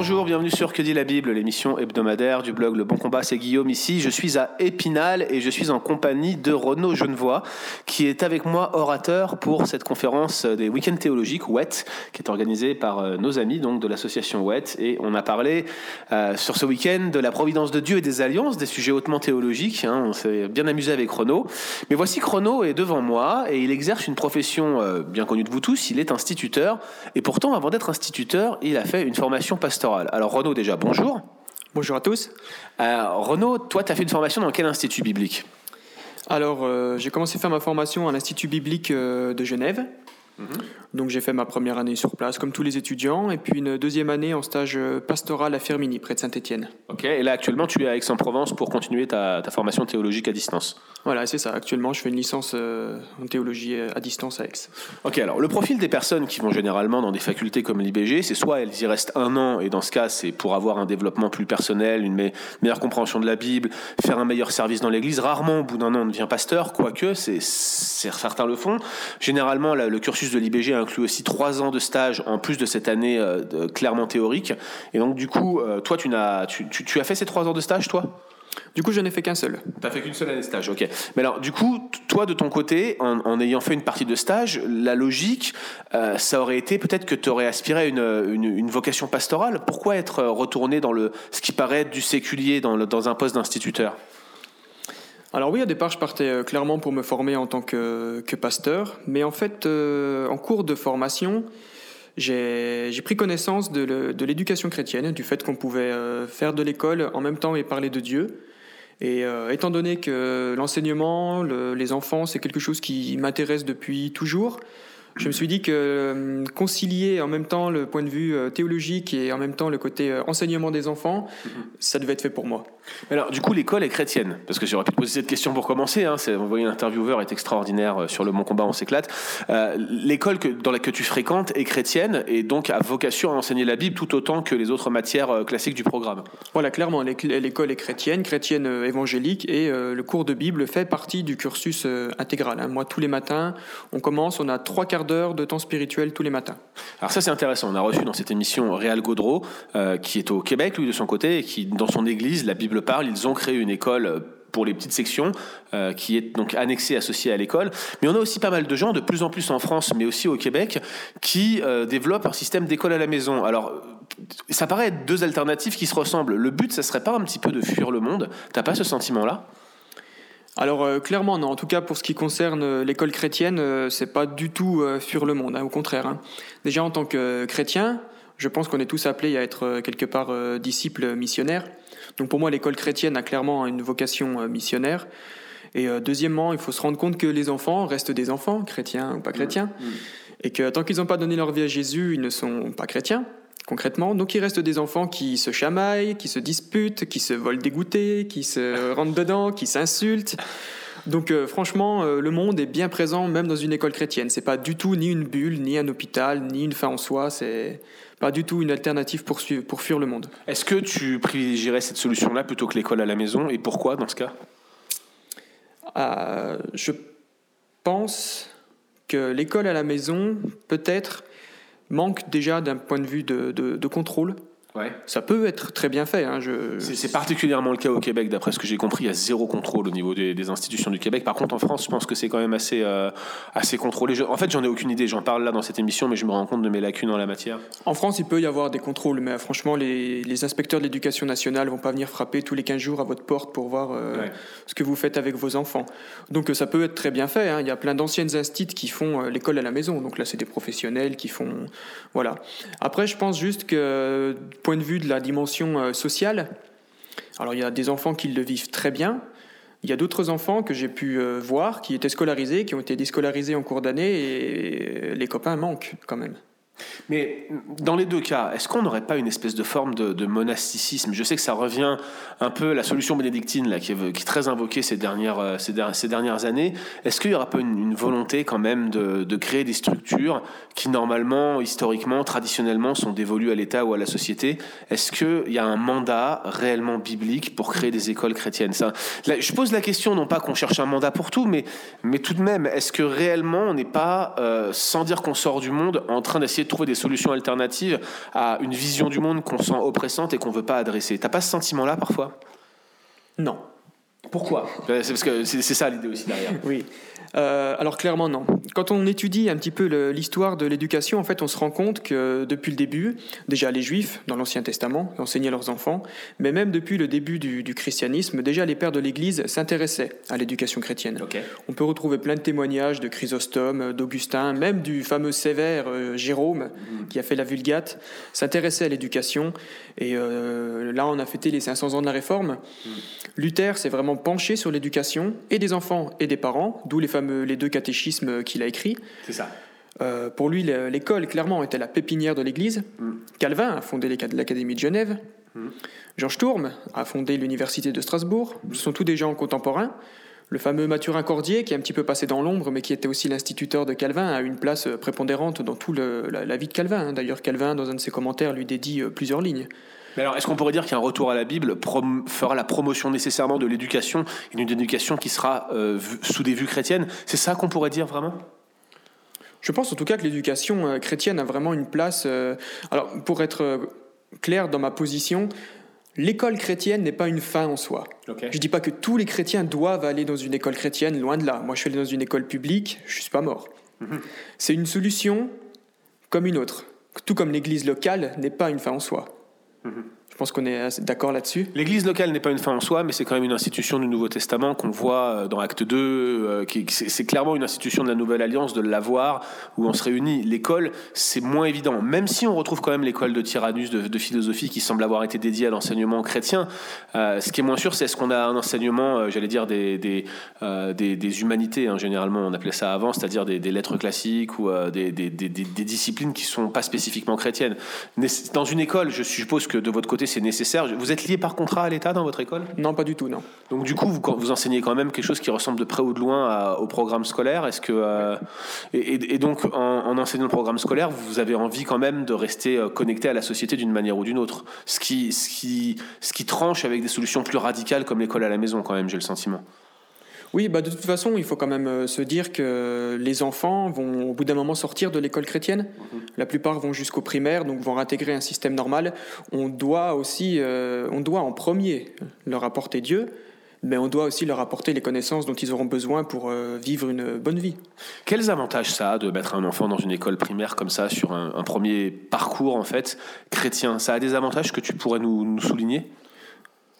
Bonjour, bienvenue sur Que dit la Bible, l'émission hebdomadaire du blog Le Bon Combat. C'est Guillaume ici. Je suis à Épinal et je suis en compagnie de Renaud Genevois, qui est avec moi orateur pour cette conférence des week-ends théologiques WET, qui est organisée par euh, nos amis donc de l'association WET. Et on a parlé euh, sur ce week-end de la providence de Dieu et des alliances, des sujets hautement théologiques. Hein. On s'est bien amusé avec Renaud. Mais voici que Renaud est devant moi et il exerce une profession euh, bien connue de vous tous. Il est instituteur. Et pourtant, avant d'être instituteur, il a fait une formation pastorale. Alors Renaud, déjà, bonjour. Bonjour à tous. Euh, Renaud, toi, tu as fait une formation dans quel institut biblique Alors, euh, j'ai commencé à faire ma formation à l'Institut biblique euh, de Genève. Mhm. Donc j'ai fait ma première année sur place, comme tous les étudiants, et puis une deuxième année en stage pastoral à Fermini, près de Saint-Étienne. Ok, et là actuellement tu es à Aix-en-Provence pour continuer ta, formation théologique à distance Voilà, c'est ça. Actuellement je fais une licence euh, en théologie à distance à Aix. Ok, alors le profil des personnes qui vont généralement dans des facultés comme l'IBG, c'est soit elles y restent un an, et dans ce cas c'est pour avoir un développement plus personnel, une meilleure compréhension de la Bible, faire un meilleur service dans l'Église. Rarement au bout d'un an on devient pasteur, quoique c'est, certains le font. Généralement le cursus de l'IBG inclut aussi trois ans de stage en plus de cette année euh, clairement théorique. Et donc, du coup, euh, toi, tu, n'as, tu, tu, as fait ces trois ans de stage, toi? Du coup, je n'ai fait qu'un seul. Tu n'as fait qu'une seule année de stage, ok. Mais alors, du coup, toi, de ton côté, en, ayant fait une partie de stage, la logique, euh, ça aurait été peut-être que tu aurais aspiré à une, une, vocation pastorale. Pourquoi être retourné dans le, ce qui paraît être du séculier dans, dans un poste d'instituteur? Alors oui, au départ, je partais euh, clairement pour me former en tant que, pasteur, mais en fait, euh, en cours de formation, j'ai pris connaissance de l'éducation chrétienne, du fait qu'on pouvait euh, faire de l'école en même temps et parler de Dieu. Et étant donné que l'enseignement, les enfants, c'est quelque chose qui m'intéresse depuis toujours, je me suis dit que euh, concilier en même temps le point de vue euh, théologique et en même temps le côté euh, enseignement des enfants, mhm. ça devait être fait pour moi. Alors, du coup, l'école est chrétienne Parce que j'aurais pu te poser cette question pour commencer. Hein, vous voyez, l'intervieweur est extraordinaire sur le Bon Combat, on s'éclate. l'école dans laquelle tu fréquentes est chrétienne et donc a vocation à enseigner la Bible tout autant que les autres matières classiques du programme. Voilà, clairement, l'école est chrétienne, chrétienne évangélique et le cours de Bible fait partie du cursus intégral. Hein. Moi, tous les matins, on commence, on a trois quarts de temps spirituel tous les matins. Alors ça c'est intéressant, on a reçu dans cette émission Réal Gaudreau, euh, qui est au Québec, lui de son côté, et qui dans son église, la Bible parle, ils ont créé une école euh, pour les petites sections, euh, qui est donc annexée, associée à l'école. Mais on a aussi pas mal de gens, de plus en plus en France, mais aussi au Québec, qui développent un système d'école à la maison. Alors, ça paraît être deux alternatives qui se ressemblent. Le but, ça serait pas un petit peu de fuir le monde? T'as pas ce sentiment-là? Alors euh, clairement non, en tout cas pour ce qui concerne euh, l'école chrétienne, euh, c'est pas du tout fuir le monde, hein, au contraire. Hein. Déjà en tant que chrétien, je pense qu'on est tous appelés à être quelque part disciples missionnaires. Donc pour moi l'école chrétienne a clairement une vocation missionnaire. Et deuxièmement, il faut se rendre compte que les enfants restent des enfants, chrétiens ou pas chrétiens, mmh, mmh. et que tant qu'ils n'ont pas donné leur vie à Jésus, ils ne sont pas chrétiens concrètement. Donc il reste des enfants qui se chamaillent, qui se disputent, qui se volent des goûters, qui se rentrent dedans, qui s'insultent. Donc euh, franchement, euh, le monde est bien présent même dans une école chrétienne. C'est pas du tout ni une bulle, ni un hôpital, ni une fin en soi. C'est pas du tout une alternative pour, pour fuir le monde. Est-ce que tu privilégierais cette solution-là plutôt que l'école à la maison? Et pourquoi dans ce cas? Euh, Je pense que l'école à la maison, peut-être, manque déjà d'un point de vue de, contrôle Ouais. Ça peut être très bien fait. Hein, c'est particulièrement le cas au Québec, d'après ce que j'ai compris. Il y a zéro contrôle au niveau des, institutions du Québec. Par contre, en France, je pense que c'est quand même assez, euh, assez contrôlé. en fait, j'en ai aucune idée. J'en parle là dans cette émission, mais je me rends compte de mes lacunes en la matière. En France, il peut y avoir des contrôles, mais franchement, les, inspecteurs de l'éducation nationale vont pas venir frapper tous les 15 jours à votre porte pour voir euh, ce que vous faites avec vos enfants. Donc, euh, ça peut être très bien fait. Hein. Il y a plein d'anciennes instituts qui font l'école à la maison. Donc là, c'est des professionnels qui font. Voilà. Après, je pense juste que point de vue de la dimension euh, sociale, alors il y a des enfants qui le vivent très bien. Il y a d'autres enfants que j'ai pu euh, voir qui étaient scolarisés, qui ont été déscolarisés en cours d'année et les copains manquent quand même. Mais dans les deux cas, est-ce qu'on n'aurait pas une espèce de forme de, monasticisme? Je sais que ça revient un peu la solution bénédictine là, qui, est, très invoquée ces dernières, euh, ces, dernières années. Est-ce qu'il n'y aura pas une, volonté quand même de, de, créer des structures qui normalement, historiquement, traditionnellement sont dévolues à l'État ou à la société? Est-ce qu'il y a un mandat réellement biblique pour créer des écoles chrétiennes? Ça, Je pose la question, non pas qu'on cherche un mandat pour tout, mais, mais tout de même, est-ce que réellement on n'est pas, euh, sans dire qu'on sort du monde, en train d'essayer de trouver des solutions alternatives à une vision du monde qu'on sent oppressante et qu'on veut pas adresser. T'as pas ce sentiment-là parfois? Non. Pourquoi? C'est parce que c'est ça l'idée aussi derrière. Oui. Euh, alors clairement non. Quand on étudie un petit peu l'histoire de l'éducation, en fait, on se rend compte que depuis le début, déjà les Juifs dans l'Ancien Testament enseignaient leurs enfants, mais même depuis le début du, christianisme, déjà les pères de l'Église s'intéressaient à l'éducation chrétienne. On peut retrouver plein de témoignages de Chrysostome, d'Augustin, même du fameux sévère euh, Jérôme mm. qui a fait la Vulgate, s'intéressait à l'éducation. Et euh, là, on a fêté les 500 ans de la Réforme. Mm. Luther s'est vraiment penché sur l'éducation et des enfants et des parents, d'où les fameux les deux catéchismes qu'il a écrits. C'est ça. Euh, pour lui, l'école, clairement, était la pépinière de l'Église. Mm. Calvin a fondé l'Académie de Genève. Mm. Georges Tourme a fondé l'Université de Strasbourg. Ce sont tous des gens contemporains. Le fameux Mathurin Cordier, qui est un petit peu passé dans l'ombre, mais qui était aussi l'instituteur de Calvin, a une place prépondérante dans toute la, vie de Calvin. D'ailleurs, Calvin, dans un de ses commentaires, lui dédie euh, plusieurs lignes. Mais alors, est-ce qu'on pourrait dire qu'un retour à la Bible fera la promotion nécessairement de l'éducation et d'une éducation qui sera euh, sous des vues chrétiennes? C'est ça qu'on pourrait dire vraiment? Je pense en tout cas que l'éducation euh, chrétienne a vraiment une place. Euh, alors, pour être clair dans ma position, L'école chrétienne n'est pas une fin en soi. Je ne dis pas que tous les chrétiens doivent aller dans une école chrétienne, loin de là. Moi, je suis allé dans une école publique, je ne suis pas mort. Mhm. C'est une solution comme une autre. Tout comme l'église locale n'est pas une fin en soi. Je pense qu'on est d'accord là-dessus. L'Église locale n'est pas une fin en soi, mais c'est quand même une institution du Nouveau Testament qu'on voit euh, dans Acte 2. Euh, c'est clairement une institution de la Nouvelle Alliance, de l'avoir, où on se réunit. L'école, c'est moins évident. Même si on retrouve quand même l'école de Tyrannus de, philosophie qui semble avoir été dédiée à l'enseignement chrétien, euh, ce qui est moins sûr, c'est est-ce qu'on a un enseignement, j'allais dire, des, des, des, humanités, hein, généralement, on appelait ça avant, c'est-à-dire des, lettres classiques ou des, disciplines qui ne sont pas spécifiquement chrétiennes. Dans une école, je suppose que de votre côté, c'est nécessaire. Vous êtes lié par contrat à l'État dans votre école? Non, pas du tout, non. Donc du coup, vous, vous enseignez quand même quelque chose qui ressemble de près ou de loin au programme scolaire. Est-ce que euh, et, donc en, enseignant le programme scolaire, vous avez envie quand même de rester euh, connecté à la société d'une manière ou d'une autre, ce qui, ce qui, ce qui tranche avec des solutions plus radicales comme l'école à la maison quand même, j'ai le sentiment. Oui, bah de toute façon, il faut quand même euh, se dire que les enfants vont au bout d'un moment sortir de l'école chrétienne. Mhm. La plupart vont jusqu'au primaire, donc vont intégrer un système normal. On doit aussi, euh, on doit en premier leur apporter Dieu, mais on doit aussi leur apporter les connaissances dont ils auront besoin pour euh, vivre une bonne vie. Quels avantages ça a de mettre un enfant dans une école primaire comme ça, sur un, premier parcours en fait chrétien? Ça a des avantages que tu pourrais nous souligner?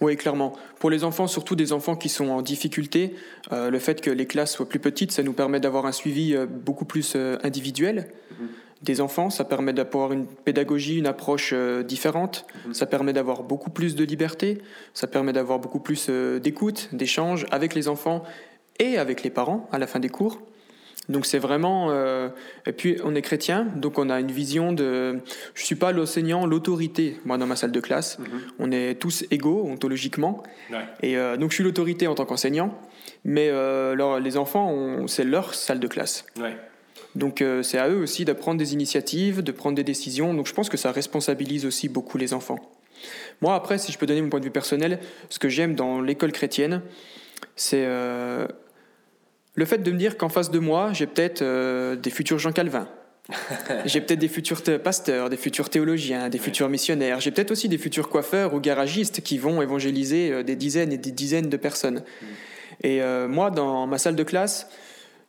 Oui, clairement. Pour les enfants, surtout des enfants qui sont en difficulté, euh, le fait que les classes soient plus petites, ça nous permet d'avoir un suivi euh, beaucoup plus euh, individuel mhm. des enfants. Ça permet d'avoir une pédagogie, une approche différente. Mhm. Ça permet d'avoir beaucoup plus de liberté. Ça permet d'avoir beaucoup plus d'écoute, d'échange avec les enfants et avec les parents à la fin des cours. Donc c'est vraiment... Euh, et puis on est chrétien, donc on a une vision de... Je ne suis pas l'enseignant, l'autorité, moi dans ma salle de classe. Mhm. On est tous égaux ontologiquement. Et euh, donc je suis l'autorité en tant qu'enseignant, mais euh, les enfants, c'est leur salle de classe. Donc c'est à eux aussi d'apprendre des initiatives, de prendre des décisions. Donc je pense que ça responsabilise aussi beaucoup les enfants. Moi après, si je peux donner mon point de vue personnel, ce que j'aime dans l'école chrétienne, c'est le fait de me dire qu'en face de moi, j'ai peut-être euh, des futurs Jean Calvin. j'ai peut-être des futurs pasteurs, des futurs théologiens, des futurs missionnaires. J'ai peut-être aussi des futurs coiffeurs ou garagistes qui vont évangéliser euh, des dizaines et des dizaines de personnes. Mm. Et euh, moi, dans ma salle de classe,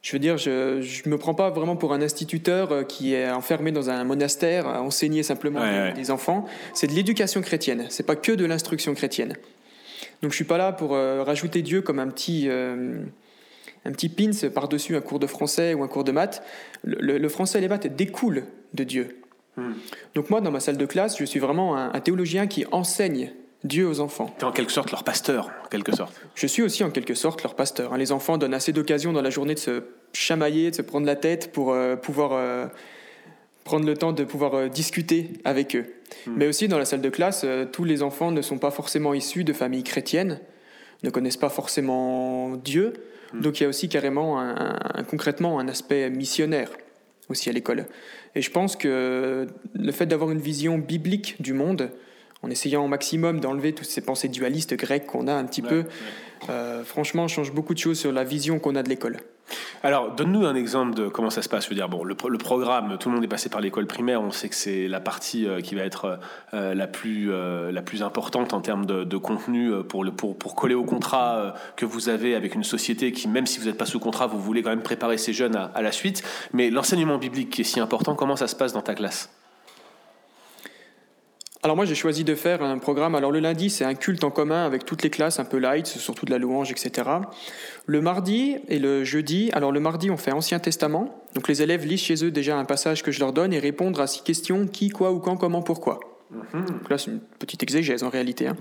je veux dire, je ne me prends pas vraiment pour un instituteur qui est enfermé dans un monastère à enseigner simplement des, enfants. C'est de l'éducation chrétienne. C'est pas que de l'instruction chrétienne. Donc je suis pas là pour rajouter Dieu comme un petit un petit pins par-dessus un cours de français ou un cours de maths. Le, français et les maths découlent de Dieu. Hmm. Donc moi, dans ma salle de classe, je suis vraiment un, théologien qui enseigne Dieu aux enfants. Tu es en quelque sorte leur pasteur, en quelque sorte. Je suis aussi en quelque sorte leur pasteur. Hein. Les enfants donnent assez d'occasions dans la journée de se chamailler, de se prendre la tête pour euh, pouvoir, euh, prendre le temps de pouvoir discuter avec eux. Hmm. Mais aussi dans la salle de classe, tous les enfants ne sont pas forcément issus de familles chrétiennes, ne connaissent pas forcément Dieu. Hmm. Donc il y a aussi carrément un, concrètement un aspect missionnaire aussi à l'école. Et je pense que le fait d'avoir une vision biblique du monde, en essayant au maximum d'enlever toutes ces pensées dualistes grecques qu'on a un petit peu, euh, franchement, change beaucoup de choses sur la vision qu'on a de l'école. Alors, donne-nous un exemple de comment ça se passe. Je veux dire, bon, le, programme, tout le monde est passé par l'école primaire. On sait que c'est la partie euh, qui va être euh, la, plus, la plus importante en termes de, contenu pour, pour coller au contrat que vous avez avec une société qui, même si vous n'êtes pas sous contrat, vous voulez quand même préparer ces jeunes à, à la suite. Mais l'enseignement biblique qui est si important, comment ça se passe dans ta classe? Alors moi j'ai choisi de faire un programme, alors le lundi c'est un culte en commun avec toutes les classes, un peu light, surtout de la louange, etc. Le mardi et le jeudi, alors le mardi on fait Ancien Testament, donc les élèves lisent chez eux déjà un passage que je leur donne et répondent à six questions, qui, quoi, où, quand, comment, pourquoi. Mhm. Donc là c'est une petite exégèse en réalité. Hein.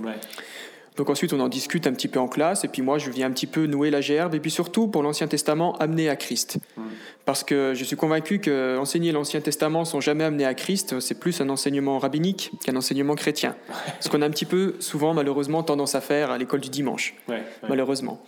Donc ensuite, on en discute un petit peu en classe, et puis moi, je viens un petit peu nouer la gerbe, et puis surtout, pour l'Ancien Testament, amener à Christ. Mm. Parce que je suis convaincu que enseigner l'Ancien Testament sans jamais amener à Christ, c'est plus un enseignement rabbinique qu'un enseignement chrétien. Ce qu'on a un petit peu, souvent, malheureusement, tendance à faire à l'école du dimanche. Malheureusement.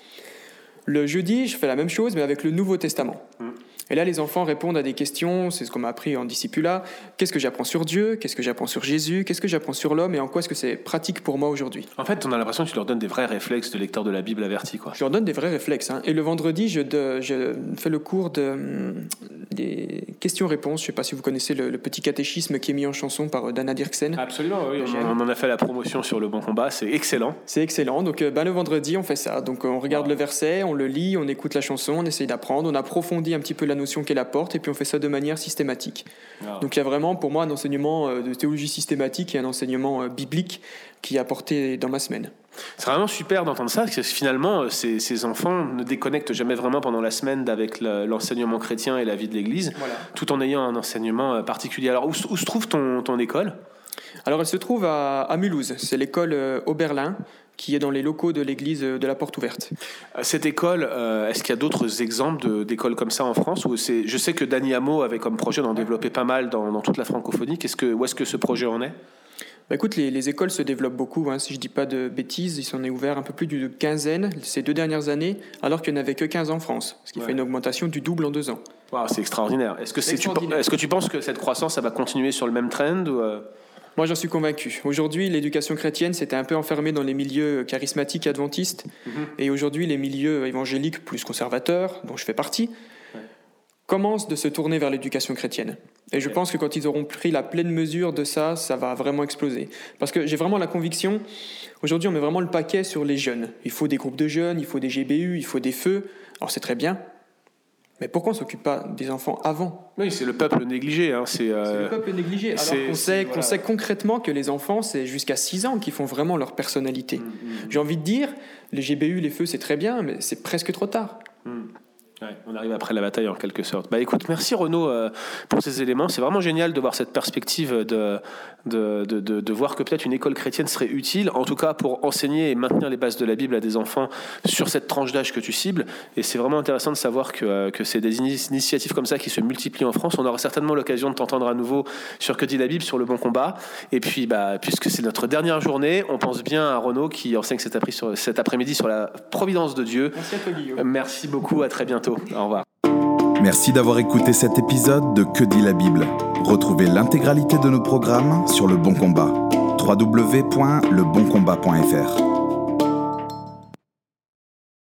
Le jeudi, je fais la même chose, mais avec le Nouveau Testament. Mm. Et là, les enfants répondent à des questions, c'est ce qu'on m'a appris en discipula. Qu'est-ce que j'apprends sur Dieu? Qu'est-ce que j'apprends sur Jésus? Qu'est-ce que j'apprends sur l'homme? Et en quoi est-ce que c'est pratique pour moi aujourd'hui? En fait, on a l'impression que tu leur donnes des vrais réflexes de lecteur de la Bible averti. Quoi. Je leur donne des vrais réflexes. Hein. Et le vendredi, je, je, fais le cours de, hum, des questions-réponses. Je ne sais pas si vous connaissez le, petit catéchisme qui est mis en chanson par euh, Dana Dirksen. Absolument, oui. On, en a fait la promotion sur le bon combat. C'est excellent. C'est excellent. Donc, euh, ben, le vendredi, on fait ça. Donc, on regarde le verset, on le lit, on écoute la chanson, on essaye d'apprendre, on approfondit un petit peu la notion qu'elle apporte puis on fait ça de manière systématique. Ah. Donc il y a vraiment pour moi un enseignement euh, de théologie systématique et un enseignement euh, biblique qui est apporté dans ma semaine. C'est vraiment super d'entendre ça, parce que finalement, euh, ces, enfants ne déconnectent jamais vraiment pendant la semaine avec l'enseignement chrétien et la vie de l'Église, tout en ayant un enseignement particulier. Alors, où, se trouve ton, ton école? Alors elle se trouve à, à Mulhouse, c'est l'école Oberlin, qui est dans les locaux de l'église de la Porte Ouverte. Cette école, euh, est-ce qu'il y a d'autres exemples d'écoles comme ça en France ou Je sais que Dani Amo avait comme projet d'en développer pas mal dans, toute la francophonie. Que, où est-ce que ce projet en est? Bah écoute, les, écoles se développent beaucoup, hein. si je ne dis pas de bêtises, ils s'en est ouvert un peu plus d'une quinzaine ces deux dernières années, alors qu'il n'y en avait que 15 en France, ce qui fait une augmentation du double en deux ans. c'est extraordinaire. Est-ce que, est, est, que tu penses que cette croissance ça va continuer sur le même trend ou euh? Moi, j'en suis convaincu. Aujourd'hui, l'éducation chrétienne s'était un peu enfermée dans les milieux charismatiques adventistes. Mhm. Et aujourd'hui, les milieux évangéliques plus conservateurs, dont je fais partie, commencent de se tourner vers l'éducation chrétienne. Et je pense que quand ils auront pris la pleine mesure de ça, ça va vraiment exploser. Parce que j'ai vraiment la conviction, aujourd'hui, on met vraiment le paquet sur les jeunes. Il faut des groupes de jeunes, il faut des GBU, il faut des feux. Alors c'est très bien, mais pourquoi on ne s'occupe pas des enfants avant Oui, c'est le peuple négligé. Hein. C'est euh, le peuple négligé. Alors qu'on sait, sait concrètement que les enfants, c'est jusqu'à 6 ans qu'ils font vraiment leur personnalité. Mm, mm, mm. J'ai envie de dire, les GBU, les feux, c'est très bien, mais c'est presque trop tard on arrive après la bataille en quelque sorte. Bah écoute, merci Renaud euh, pour ces éléments. C'est vraiment génial de voir cette perspective de, de, de, de, voir que peut-être une école chrétienne serait utile, en tout cas pour enseigner et maintenir les bases de la Bible à des enfants sur cette tranche d'âge que tu cibles. Et c'est vraiment intéressant de savoir que, euh, que c'est des initiatives comme ça qui se multiplient en France. On aura certainement l'occasion de t'entendre à nouveau sur Que dit la Bible, sur le bon combat. Et puis, bah, puisque c'est notre dernière journée, on pense bien à Renaud qui enseigne cet après-midi sur la providence de Dieu. Merci à toi, Guillaume. Merci beaucoup, à très Au revoir. Merci d'avoir écouté cet épisode de Que dit la Bible. Retrouvez l'intégralité de nos programmes sur Le Bon Combat. www.leboncombat.fr